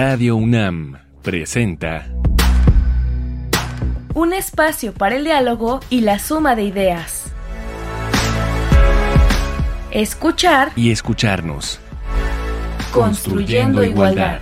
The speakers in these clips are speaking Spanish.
Radio UNAM presenta Un espacio para el diálogo y la suma de ideas. Escuchar y escucharnos. Construyendo igualdad.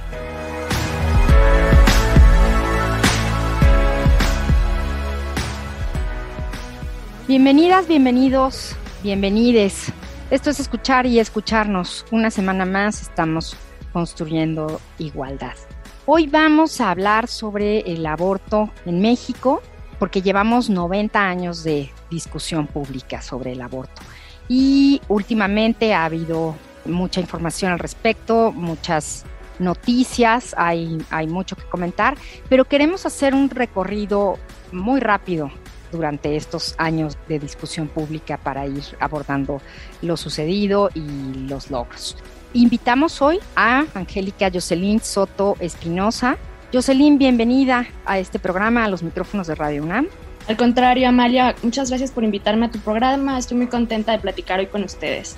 Bienvenidas, bienvenidos, bienvenides. Esto es escuchar y escucharnos. Una semana más estamos construyendo igualdad. Hoy vamos a hablar sobre el aborto en México porque llevamos 90 años de discusión pública sobre el aborto y últimamente ha habido mucha información al respecto, muchas noticias, hay, hay mucho que comentar, pero queremos hacer un recorrido muy rápido durante estos años de discusión pública para ir abordando lo sucedido y los logros. Invitamos hoy a Angélica Jocelyn Soto Espinosa. Jocelyn, bienvenida a este programa, a los micrófonos de Radio UNAM. Al contrario, Amalia, muchas gracias por invitarme a tu programa. Estoy muy contenta de platicar hoy con ustedes.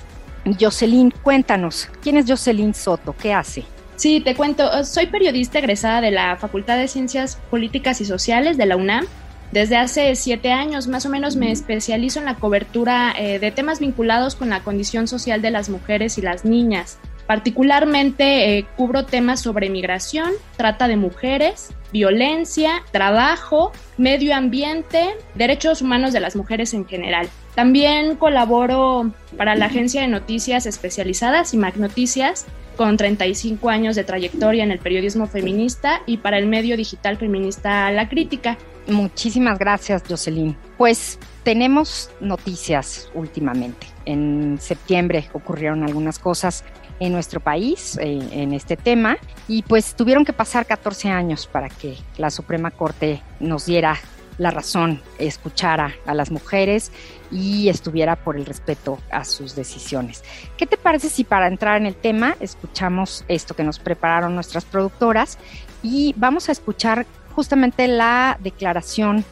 Jocelyn, cuéntanos, ¿quién es Jocelyn Soto? ¿Qué hace? Sí, te cuento, soy periodista egresada de la Facultad de Ciencias Políticas y Sociales de la UNAM desde hace siete años más o menos me especializo en la cobertura eh, de temas vinculados con la condición social de las mujeres y las niñas. Particularmente eh, cubro temas sobre migración, trata de mujeres, violencia, trabajo, medio ambiente, derechos humanos de las mujeres en general. También colaboro para la agencia de noticias especializadas IMAC Noticias con 35 años de trayectoria en el periodismo feminista y para el medio digital feminista La Crítica. Muchísimas gracias, Jocelyn. Pues tenemos noticias últimamente. En septiembre ocurrieron algunas cosas en nuestro país en este tema y pues tuvieron que pasar 14 años para que la Suprema Corte nos diera la razón, escuchara a las mujeres y estuviera por el respeto a sus decisiones. ¿Qué te parece si para entrar en el tema escuchamos esto que nos prepararon nuestras productoras y vamos a escuchar justamente la declaración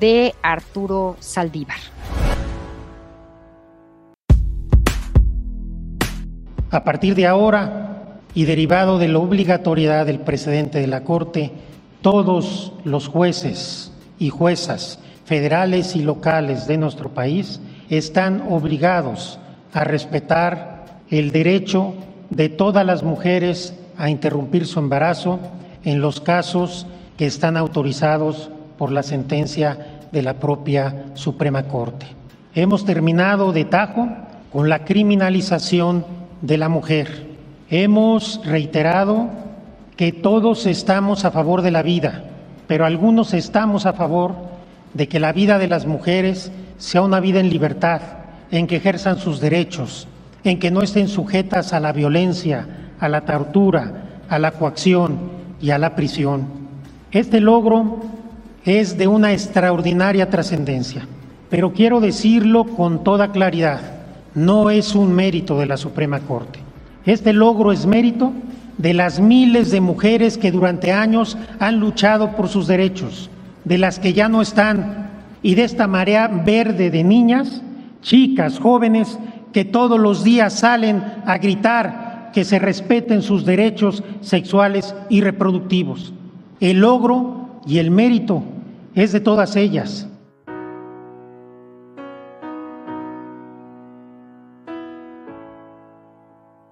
de Arturo Saldívar? A partir de ahora y derivado de la obligatoriedad del presidente de la Corte, todos los jueces y juezas federales y locales de nuestro país están obligados a respetar el derecho de todas las mujeres a interrumpir su embarazo en los casos que están autorizados por la sentencia de la propia Suprema Corte. Hemos terminado de tajo con la criminalización de la mujer. Hemos reiterado que todos estamos a favor de la vida, pero algunos estamos a favor de que la vida de las mujeres sea una vida en libertad, en que ejerzan sus derechos, en que no estén sujetas a la violencia, a la tortura, a la coacción y a la prisión. Este logro es de una extraordinaria trascendencia, pero quiero decirlo con toda claridad, no es un mérito de la Suprema Corte. Este logro es mérito de las miles de mujeres que durante años han luchado por sus derechos, de las que ya no están, y de esta marea verde de niñas, chicas, jóvenes, que todos los días salen a gritar que se respeten sus derechos sexuales y reproductivos. El logro y el mérito es de todas ellas.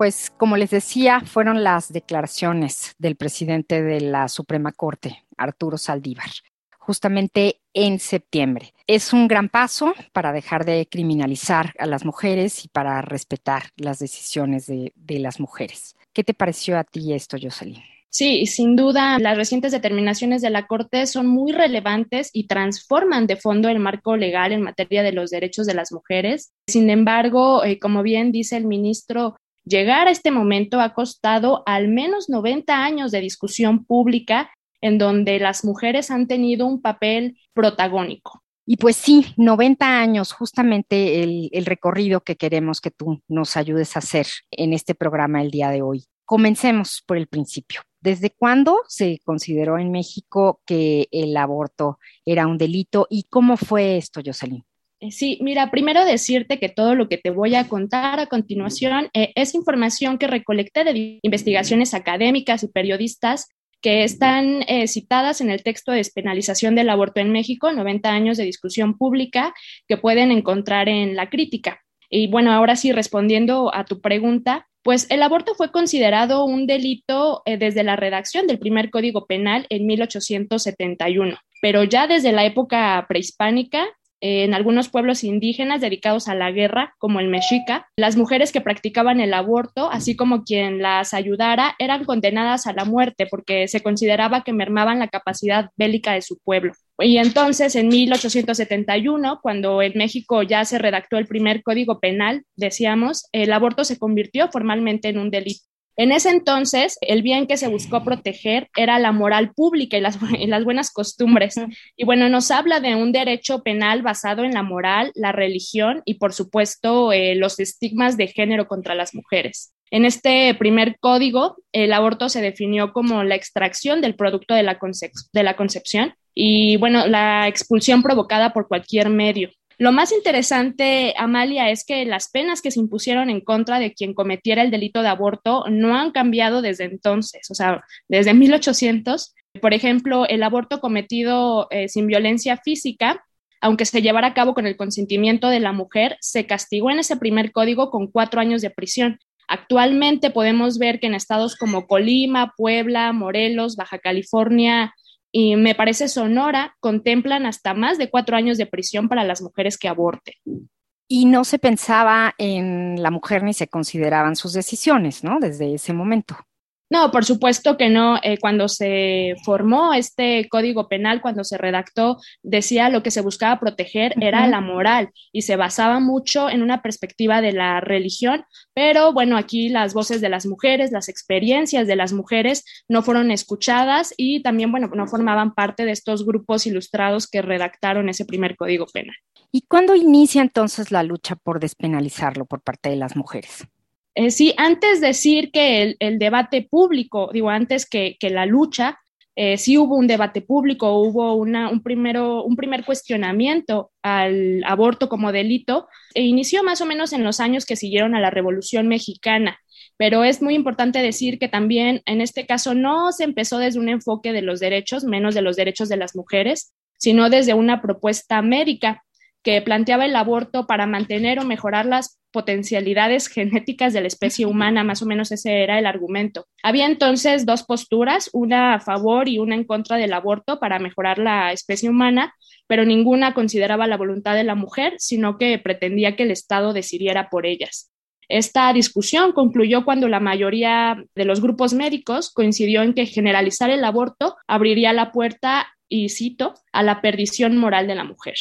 Pues como les decía, fueron las declaraciones del presidente de la Suprema Corte, Arturo Saldívar, justamente en septiembre. Es un gran paso para dejar de criminalizar a las mujeres y para respetar las decisiones de, las mujeres. ¿Qué te pareció a ti esto, Jocelyn? Sí, sin duda, las recientes determinaciones de la Corte son muy relevantes y transforman de fondo el marco legal en materia de los derechos de las mujeres. Sin embargo, eh, como bien dice el ministro Llegar a este momento ha costado al menos 90 años de discusión pública en donde las mujeres han tenido un papel protagónico. Y pues sí, 90 años, justamente el, recorrido que queremos que tú nos ayudes a hacer en este programa el día de hoy. Comencemos por el principio. ¿Desde cuándo se consideró en México que el aborto era un delito y cómo fue esto, Jocelyn? Eh, sí, mira, primero decirte que todo lo que te voy a contar a continuación eh, es información que recolecté de investigaciones académicas y periodistas que están eh, citadas en el texto de despenalización del aborto en México, 90 años de discusión pública, que pueden encontrar en la crítica. Y bueno, ahora sí, respondiendo a tu pregunta, pues el aborto fue considerado un delito desde la redacción del primer Código Penal en 1871, pero ya desde la época prehispánica en algunos pueblos indígenas dedicados a la guerra, como el Mexica, las mujeres que practicaban el aborto, así como quien las ayudara, eran condenadas a la muerte porque se consideraba que mermaban la capacidad bélica de su pueblo. Y entonces, en 1871, cuando en México ya se redactó el primer código penal, decíamos, el aborto se convirtió formalmente en un delito. En ese entonces, el bien que se buscó proteger era la moral pública y las, buenas costumbres. Y bueno, nos habla de un derecho penal basado en la moral, la religión y, por supuesto, eh, los estigmas de género contra las mujeres. En este primer código, el aborto se definió como la extracción del producto de la, de la concepción y, bueno, la expulsión provocada por cualquier medio. Lo más interesante, Amalia, es que las penas que se impusieron en contra de quien cometiera el delito de aborto no han cambiado desde entonces, o sea, desde 1800. Por ejemplo, el aborto cometido eh, sin violencia física, aunque se llevara a cabo con el consentimiento de la mujer, se castigó en ese primer código con cuatro años de prisión. Actualmente podemos ver que en estados como Colima, Puebla, Morelos, Baja California, y me parece Sonora, contemplan hasta más de cuatro años de prisión para las mujeres que aborten. Y no se pensaba en la mujer ni se consideraban sus decisiones, ¿no? Desde ese momento. No, por supuesto que no. Eh, cuando se formó este código penal, cuando se redactó, decía lo que se buscaba proteger era la moral y se basaba mucho en una perspectiva de la religión, pero bueno, aquí las voces de las mujeres, las experiencias de las mujeres no fueron escuchadas y también, bueno, no formaban parte de estos grupos ilustrados que redactaron ese primer código penal. ¿Y cuándo inicia entonces la lucha por despenalizarlo por parte de las mujeres? Eh, sí, antes decir que el, debate público, digo, antes que, la lucha, eh, sí hubo un debate público, hubo una, un, primero, un primer cuestionamiento al aborto como delito, e inició más o menos en los años que siguieron a la Revolución Mexicana. Pero es muy importante decir que también en este caso no se empezó desde un enfoque de los derechos, menos de los derechos de las mujeres, sino desde una propuesta médica que planteaba el aborto para mantener o mejorar las potencialidades genéticas de la especie humana, más o menos ese era el argumento. Había entonces dos posturas, una a favor y una en contra del aborto para mejorar la especie humana, pero ninguna consideraba la voluntad de la mujer, sino que pretendía que el Estado decidiera por ellas. Esta discusión concluyó cuando la mayoría de los grupos médicos coincidió en que generalizar el aborto abriría la puerta, y cito, a la perdición moral de la mujer.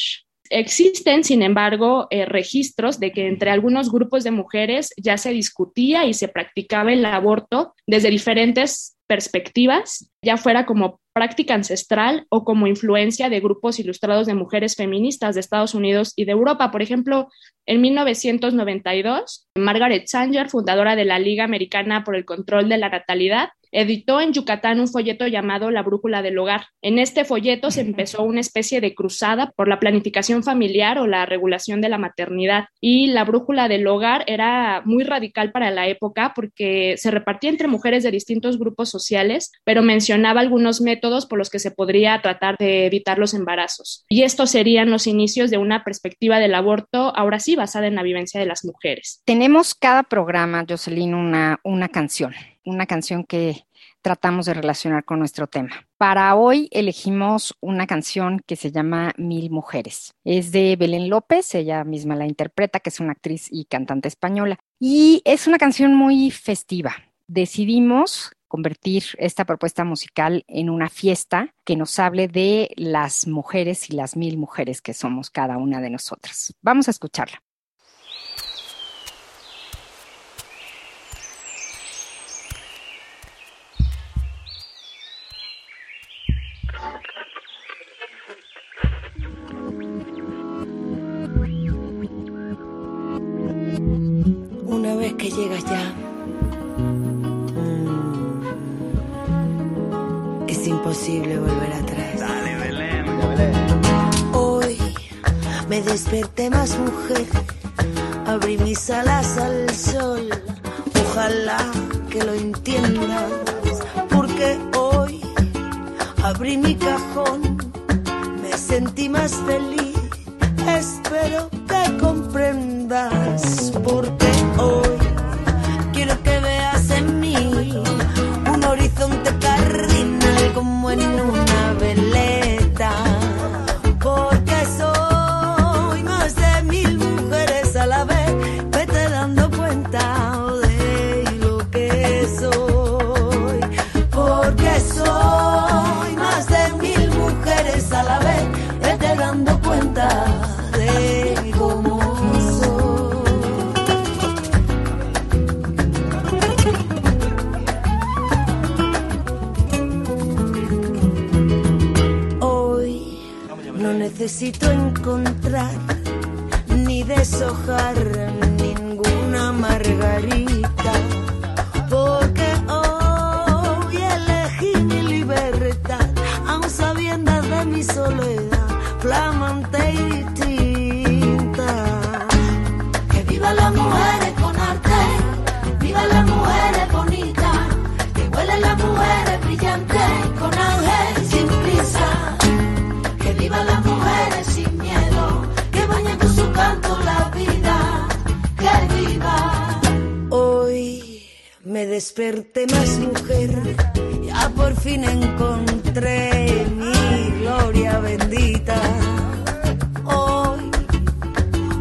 Existen, sin embargo, eh, registros de que entre algunos grupos de mujeres ya se discutía y se practicaba el aborto desde diferentes perspectivas, ya fuera como práctica ancestral o como influencia de grupos ilustrados de mujeres feministas de Estados Unidos y de Europa. Por ejemplo, en 1992, Margaret Sanger, fundadora de la Liga Americana por el Control de la Natalidad, editó en Yucatán un folleto llamado La Brújula del Hogar. En este folleto se empezó una especie de cruzada por la planificación familiar o la regulación de la maternidad. Y la Brújula del Hogar era muy radical para la época porque se repartía entre mujeres de distintos grupos sociales, pero mencionaba algunos métodos por los que se podría tratar de evitar los embarazos. Y estos serían los inicios de una perspectiva del aborto, ahora sí basada en la vivencia de las mujeres. Tenemos cada programa, Jocelyn, una, una canción una canción que tratamos de relacionar con nuestro tema. Para hoy elegimos una canción que se llama Mil Mujeres. Es de Belén López, ella misma la interpreta, que es una actriz y cantante española. Y es una canción muy festiva. Decidimos convertir esta propuesta musical en una fiesta que nos hable de las mujeres y las mil mujeres que somos cada una de nosotras. Vamos a escucharla. Me desperté más mujer, abrí mis alas al sol. Ojalá que lo entiendas, porque hoy abrí mi cajón, me sentí más feliz. Desperté más mujer, ya por fin encontré mi gloria bendita. Hoy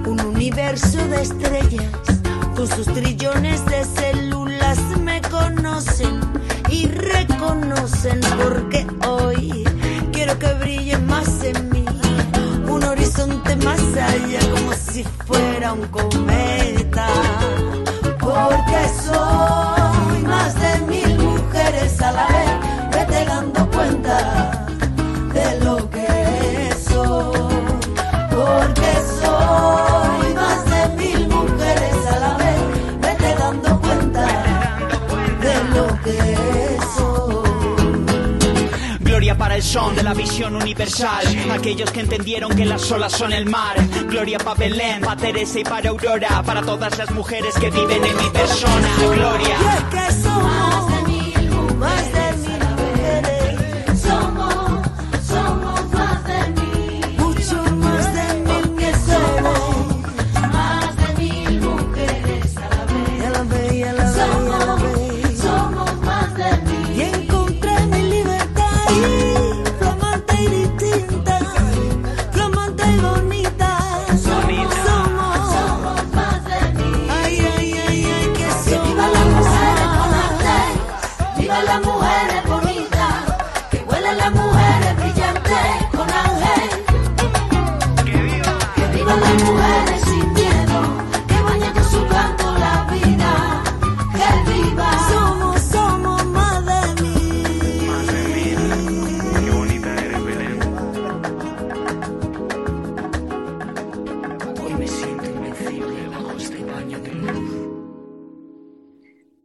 un universo de estrellas con sus trillones de células me conocen y reconocen porque hoy quiero que brille más en mí un horizonte más allá como si fuera un cometa porque soy a la vez vete dando cuenta de lo que soy porque soy más de mil mujeres a la vez vete dando cuenta de lo que soy Gloria para el son de la visión universal. Aquellos que entendieron que las olas son el mar. Gloria para Belén, para Teresa y para Aurora. Para todas las mujeres que viven en mi persona. Gloria.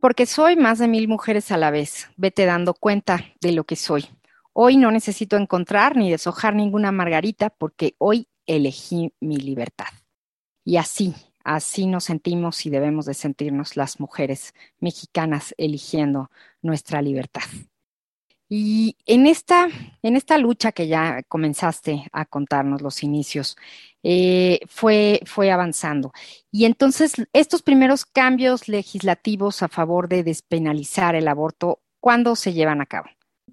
Porque soy más de mil mujeres a la vez. Vete dando cuenta de lo que soy. Hoy no necesito encontrar ni deshojar ninguna margarita porque hoy elegí mi libertad. Y así, así nos sentimos y debemos de sentirnos las mujeres mexicanas eligiendo nuestra libertad. Y en esta, en esta lucha que ya comenzaste a contarnos los inicios, eh, fue, fue avanzando. Y entonces estos primeros cambios legislativos a favor de despenalizar el aborto, ¿cuándo se llevan a cabo?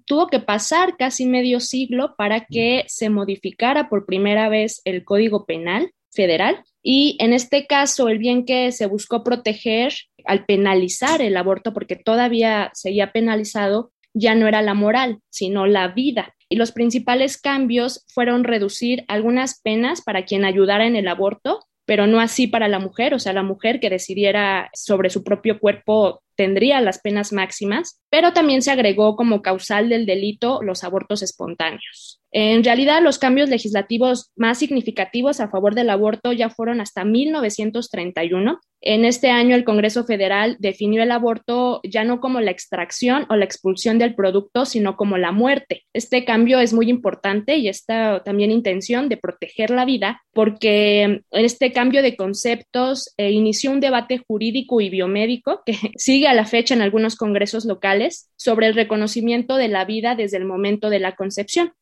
tuvo que pasar casi medio siglo para que se modificara por primera vez el Código Penal federal y en este caso el bien que se buscó proteger al penalizar el aborto porque todavía seguía penalizado ya no era la moral, sino la vida. Y los principales cambios fueron reducir algunas penas para quien ayudara en el aborto, pero no así para la mujer, o sea, la mujer que decidiera sobre su propio cuerpo tendría las penas máximas, pero también se agregó como causal del delito los abortos espontáneos. En realidad, los cambios legislativos más significativos a favor del aborto ya fueron hasta 1931. En este año, el Congreso Federal definió el aborto ya no como la extracción o la expulsión del producto, sino como la muerte. Este cambio es muy importante y esta también intención de proteger la vida, porque este cambio de conceptos eh, inició un debate jurídico y biomédico que sigue a la fecha en algunos congresos locales sobre el reconocimiento de la vida desde el momento de la concepción.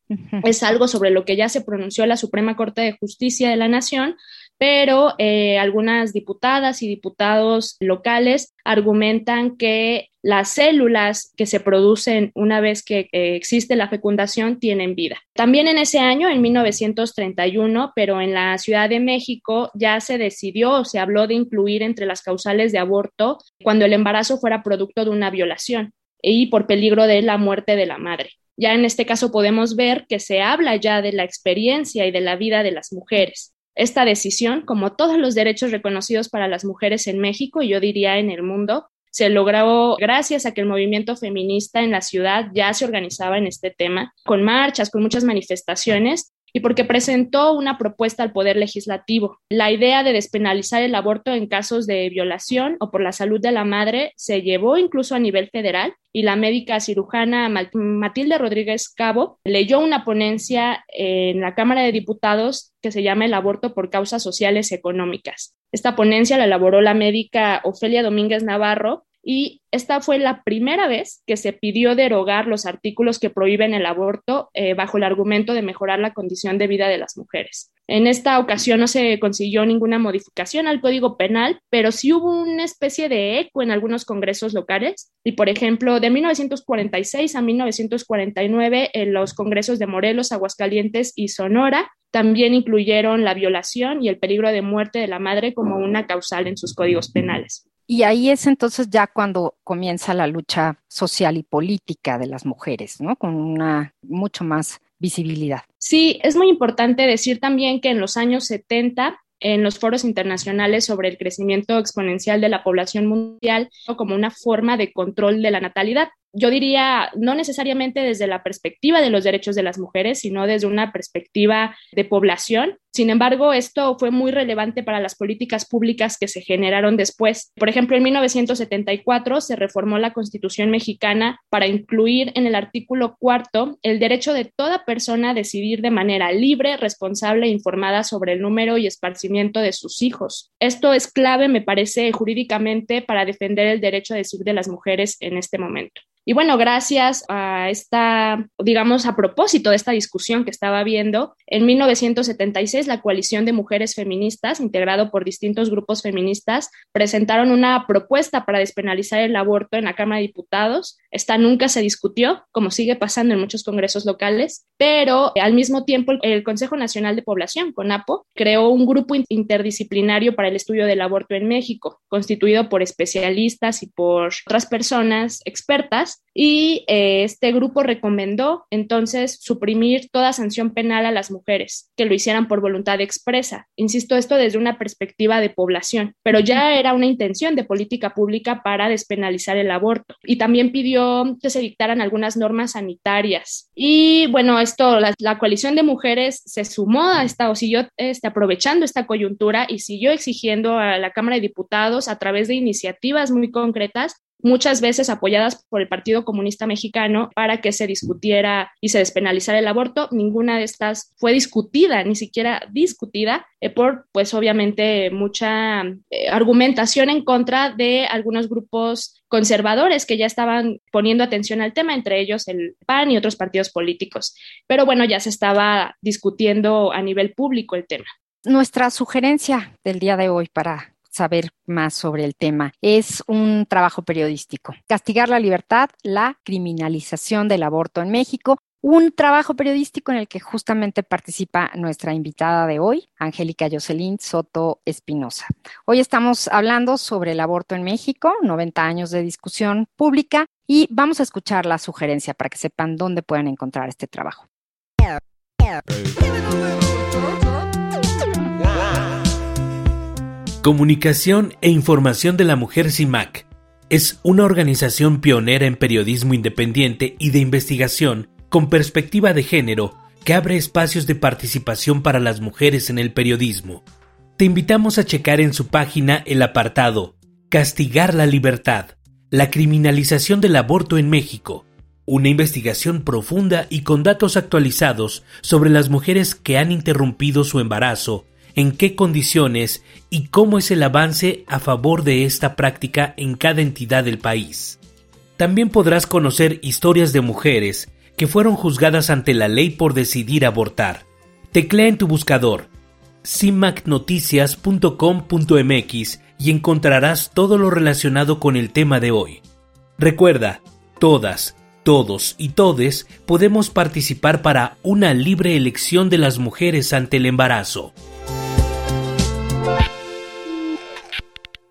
Es algo sobre lo que ya se pronunció la Suprema Corte de Justicia de la Nación, pero eh, algunas diputadas y diputados locales argumentan que las células que se producen una vez que eh, existe la fecundación tienen vida. También en ese año, en 1931, pero en la Ciudad de México ya se decidió o se habló de incluir entre las causales de aborto cuando el embarazo fuera producto de una violación y por peligro de la muerte de la madre. Ya en este caso podemos ver que se habla ya de la experiencia y de la vida de las mujeres. Esta decisión, como todos los derechos reconocidos para las mujeres en México y yo diría en el mundo, se logró gracias a que el movimiento feminista en la ciudad ya se organizaba en este tema, con marchas, con muchas manifestaciones y porque presentó una propuesta al Poder Legislativo. La idea de despenalizar el aborto en casos de violación o por la salud de la madre se llevó incluso a nivel federal y la médica cirujana Matilde Rodríguez Cabo leyó una ponencia en la Cámara de Diputados que se llama El aborto por causas sociales económicas. Esta ponencia la elaboró la médica Ofelia Domínguez Navarro y esta fue la primera vez que se pidió derogar los artículos que prohíben el aborto eh, bajo el argumento de mejorar la condición de vida de las mujeres. En esta ocasión no se consiguió ninguna modificación al Código Penal, pero sí hubo una especie de eco en algunos congresos locales. Y, por ejemplo, de 1946 a 1949, en los congresos de Morelos, Aguascalientes y Sonora, también incluyeron la violación y el peligro de muerte de la madre como una causal en sus códigos penales. Y ahí es entonces ya cuando comienza la lucha social y política de las mujeres, ¿no? Con una mucho más visibilidad. Sí, es muy importante decir también que en los años 70 en los foros internacionales sobre el crecimiento exponencial de la población mundial como una forma de control de la natalidad yo diría, no necesariamente desde la perspectiva de los derechos de las mujeres, sino desde una perspectiva de población. Sin embargo, esto fue muy relevante para las políticas públicas que se generaron después. Por ejemplo, en 1974 se reformó la Constitución mexicana para incluir en el artículo cuarto el derecho de toda persona a decidir de manera libre, responsable e informada sobre el número y esparcimiento de sus hijos. Esto es clave, me parece, jurídicamente para defender el derecho a decidir de las mujeres en este momento. Y bueno, gracias a esta, digamos, a propósito de esta discusión que estaba viendo, en 1976 la coalición de mujeres feministas, integrado por distintos grupos feministas, presentaron una propuesta para despenalizar el aborto en la Cámara de Diputados. Esta nunca se discutió, como sigue pasando en muchos congresos locales, pero al mismo tiempo el Consejo Nacional de Población, CONAPO, creó un grupo interdisciplinario para el estudio del aborto en México, constituido por especialistas y por otras personas expertas y eh, este grupo recomendó entonces suprimir toda sanción penal a las mujeres que lo hicieran por voluntad expresa. Insisto, esto desde una perspectiva de población, pero ya era una intención de política pública para despenalizar el aborto. Y también pidió que se dictaran algunas normas sanitarias. Y bueno, esto, la, la coalición de mujeres se sumó a esta o siguió este, aprovechando esta coyuntura y siguió exigiendo a la Cámara de Diputados a través de iniciativas muy concretas muchas veces apoyadas por el Partido Comunista Mexicano para que se discutiera y se despenalizara el aborto. Ninguna de estas fue discutida, ni siquiera discutida, eh, por pues obviamente mucha eh, argumentación en contra de algunos grupos conservadores que ya estaban poniendo atención al tema, entre ellos el PAN y otros partidos políticos. Pero bueno, ya se estaba discutiendo a nivel público el tema. Nuestra sugerencia del día de hoy para saber más sobre el tema. Es un trabajo periodístico. Castigar la libertad, la criminalización del aborto en México. Un trabajo periodístico en el que justamente participa nuestra invitada de hoy, Angélica Jocelyn Soto Espinosa. Hoy estamos hablando sobre el aborto en México, 90 años de discusión pública, y vamos a escuchar la sugerencia para que sepan dónde pueden encontrar este trabajo. Comunicación e Información de la Mujer CIMAC es una organización pionera en periodismo independiente y de investigación con perspectiva de género que abre espacios de participación para las mujeres en el periodismo. Te invitamos a checar en su página el apartado Castigar la libertad, la criminalización del aborto en México, una investigación profunda y con datos actualizados sobre las mujeres que han interrumpido su embarazo, en qué condiciones y cómo es el avance a favor de esta práctica en cada entidad del país. También podrás conocer historias de mujeres que fueron juzgadas ante la ley por decidir abortar. Teclea en tu buscador cimacnoticias.com.mx y encontrarás todo lo relacionado con el tema de hoy. Recuerda, todas, todos y todes podemos participar para una libre elección de las mujeres ante el embarazo.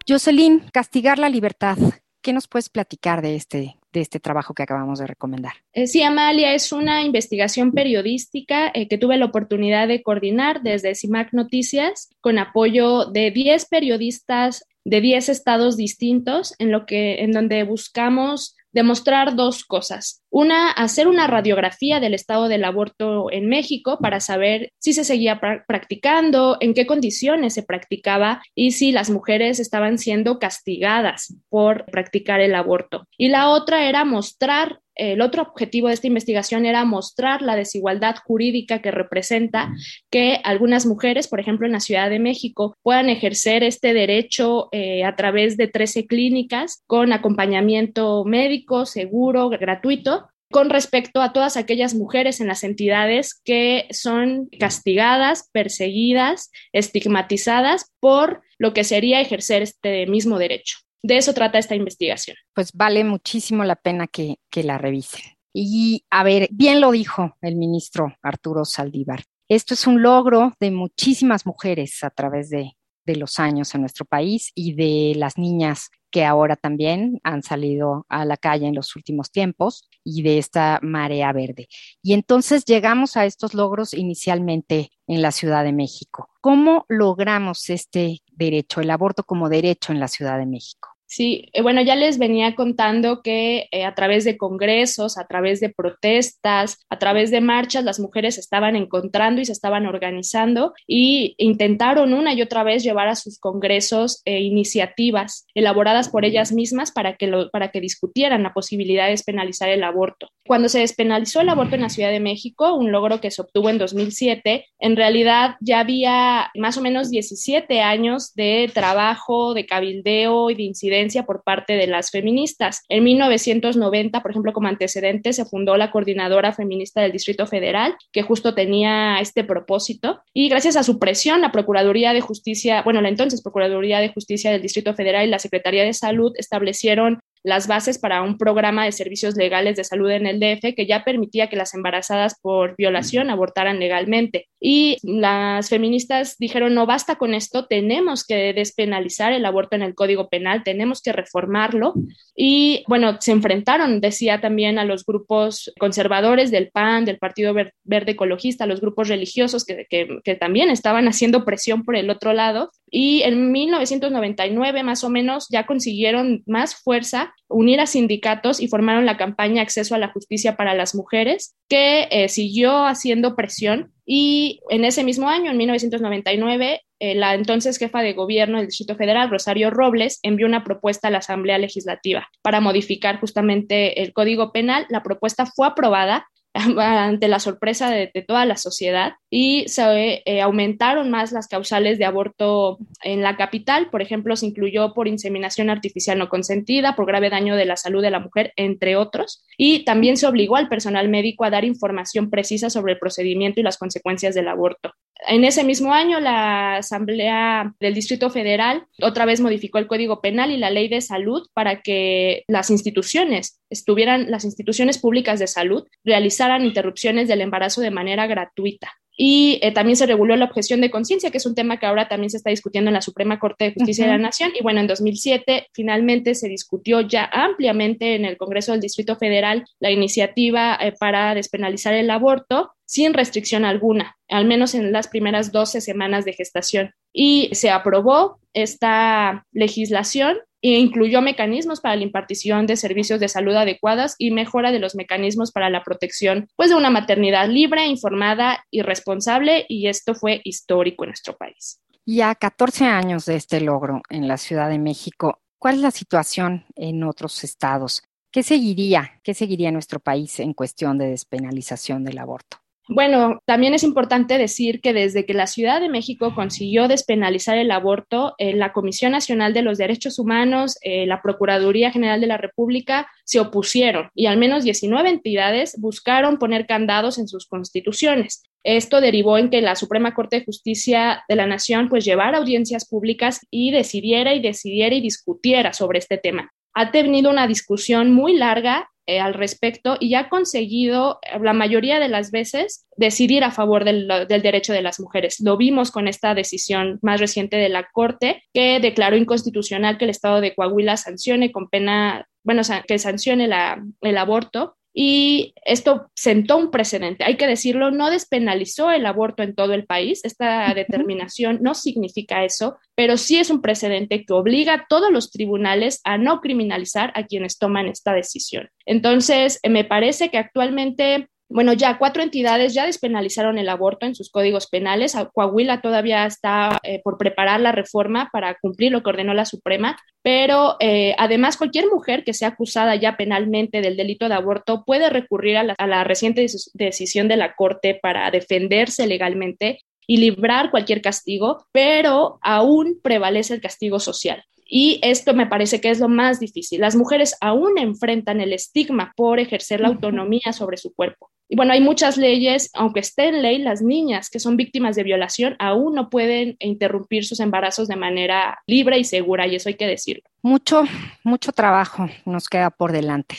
Jocelyn, castigar la libertad. ¿Qué nos puedes platicar de este, de este trabajo que acabamos de recomendar? Eh, sí, Amalia, es una investigación periodística eh, que tuve la oportunidad de coordinar desde CIMAC Noticias con apoyo de 10 periodistas de 10 estados distintos en lo que en donde buscamos demostrar dos cosas. Una, hacer una radiografía del estado del aborto en México para saber si se seguía pra practicando, en qué condiciones se practicaba y si las mujeres estaban siendo castigadas por practicar el aborto. Y la otra era mostrar el otro objetivo de esta investigación era mostrar la desigualdad jurídica que representa que algunas mujeres, por ejemplo, en la Ciudad de México, puedan ejercer este derecho eh, a través de 13 clínicas con acompañamiento médico, seguro, gratuito, con respecto a todas aquellas mujeres en las entidades que son castigadas, perseguidas, estigmatizadas por lo que sería ejercer este mismo derecho. De eso trata esta investigación. Pues vale muchísimo la pena que, que la revisen. Y a ver, bien lo dijo el ministro Arturo Saldívar. Esto es un logro de muchísimas mujeres a través de, de los años en nuestro país y de las niñas que ahora también han salido a la calle en los últimos tiempos y de esta marea verde. Y entonces llegamos a estos logros inicialmente en la Ciudad de México. ¿Cómo logramos este derecho, el aborto como derecho en la Ciudad de México? Sí, eh, bueno, ya les venía contando que eh, a través de congresos, a través de protestas, a través de marchas, las mujeres estaban encontrando y se estaban organizando y intentaron una y otra vez llevar a sus congresos eh, iniciativas elaboradas por ellas mismas para que, para que discutieran la posibilidad de despenalizar el aborto. Cuando se despenalizó el aborto en la Ciudad de México, un logro que se obtuvo en 2007, en realidad ya había más o menos 17 años de trabajo, de cabildeo y de incidencia por parte de las feministas. En 1990, por ejemplo, como antecedente, se fundó la Coordinadora Feminista del Distrito Federal, que justo tenía este propósito. Y gracias a su presión, la Procuraduría de Justicia, bueno, la entonces Procuraduría de Justicia del Distrito Federal y la Secretaría de Salud establecieron las bases para un programa de servicios legales de salud en el DF que ya permitía que las embarazadas por violación abortaran legalmente. Y las feministas dijeron, no basta con esto, tenemos que despenalizar el aborto en el Código Penal, tenemos que reformarlo. Y bueno, se enfrentaron, decía también, a los grupos conservadores del PAN, del Partido Verde Ecologista, a los grupos religiosos que, que, que también estaban haciendo presión por el otro lado. Y en 1999 más o menos ya consiguieron más fuerza, unir a sindicatos y formaron la campaña Acceso a la Justicia para las Mujeres, que eh, siguió haciendo presión. Y en ese mismo año, en 1999, eh, la entonces jefa de gobierno del Distrito Federal, Rosario Robles, envió una propuesta a la Asamblea Legislativa para modificar justamente el Código Penal. La propuesta fue aprobada ante la sorpresa de, toda la sociedad y se eh, aumentaron más las causales de aborto en la capital. Por ejemplo, se incluyó por inseminación artificial no consentida, por grave daño de la salud de la mujer, entre otros. Y también se obligó al personal médico a dar información precisa sobre el procedimiento y las consecuencias del aborto. En ese mismo año, la Asamblea del Distrito Federal otra vez modificó el Código Penal y la Ley de Salud para que las instituciones estuvieran, las instituciones públicas de salud realizaran interrupciones del embarazo de manera gratuita. Y eh, también se reguló la objeción de conciencia, que es un tema que ahora también se está discutiendo en la Suprema Corte de Justicia uh -huh. de la Nación. Y bueno, en 2007 finalmente se discutió ya ampliamente en el Congreso del Distrito Federal la iniciativa eh, para despenalizar el aborto sin restricción alguna, al menos en las primeras 12 semanas de gestación. Y se aprobó esta legislación e incluyó mecanismos para la impartición de servicios de salud adecuadas y mejora de los mecanismos para la protección pues, de una maternidad libre, informada y responsable, y esto fue histórico en nuestro país. Y a 14 años de este logro en la Ciudad de México, ¿cuál es la situación en otros estados? ¿Qué seguiría? ¿Qué seguiría nuestro país en cuestión de despenalización del aborto? Bueno, también es importante decir que desde que la Ciudad de México consiguió despenalizar el aborto, eh, la Comisión Nacional de los Derechos Humanos, eh, la Procuraduría General de la República se opusieron y al menos 19 entidades buscaron poner candados en sus constituciones. Esto derivó en que la Suprema Corte de Justicia de la Nación pues llevara audiencias públicas y decidiera y decidiera y discutiera sobre este tema ha tenido una discusión muy larga eh, al respecto y ha conseguido eh, la mayoría de las veces decidir a favor del, del, derecho de las mujeres. Lo vimos con esta decisión más reciente de la Corte que declaró inconstitucional que el Estado de Coahuila sancione con pena, bueno, que sancione la, el aborto y esto sentó un precedente. Hay que decirlo, no despenalizó el aborto en todo el país. Esta determinación no significa eso, pero sí es un precedente que obliga a todos los tribunales a no criminalizar a quienes toman esta decisión. Entonces, me parece que actualmente bueno, ya cuatro entidades ya despenalizaron el aborto en sus códigos penales. Coahuila todavía está eh, por preparar la reforma para cumplir lo que ordenó la Suprema, pero eh, además cualquier mujer que sea acusada ya penalmente del delito de aborto puede recurrir a a la reciente decisión de la Corte para defenderse legalmente y librar cualquier castigo, pero aún prevalece el castigo social. Y esto me parece que es lo más difícil. Las mujeres aún enfrentan el estigma por ejercer la autonomía sobre su cuerpo. Y bueno, hay muchas leyes, aunque esté en ley, las niñas que son víctimas de violación aún no pueden interrumpir sus embarazos de manera libre y segura, y eso hay que decirlo. Mucho, mucho trabajo nos queda por delante,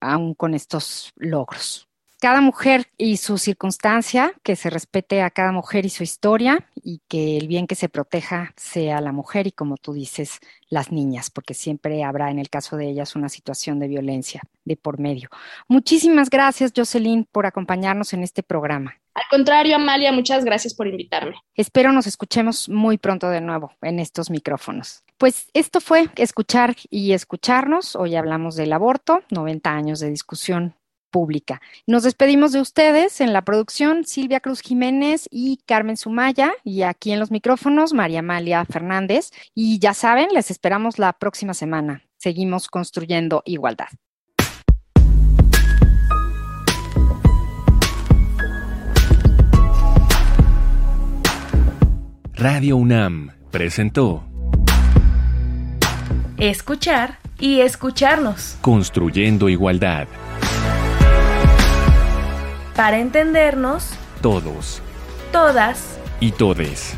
aún con estos logros cada mujer y su circunstancia, que se respete a cada mujer y su historia y que el bien que se proteja sea la mujer y como tú dices, las niñas, porque siempre habrá en el caso de ellas una situación de violencia de por medio. Muchísimas gracias, Jocelyn, por acompañarnos en este programa. Al contrario, Amalia, muchas gracias por invitarme. Espero nos escuchemos muy pronto de nuevo en estos micrófonos. Pues esto fue escuchar y escucharnos. Hoy hablamos del aborto, 90 años de discusión pública. Nos despedimos de ustedes en la producción Silvia Cruz Jiménez y Carmen Sumaya y aquí en los micrófonos María Amalia Fernández. Y ya saben, les esperamos la próxima semana. Seguimos construyendo igualdad. Radio UNAM presentó Escuchar y escucharnos. Construyendo igualdad. Para entendernos, Todos todas y todes.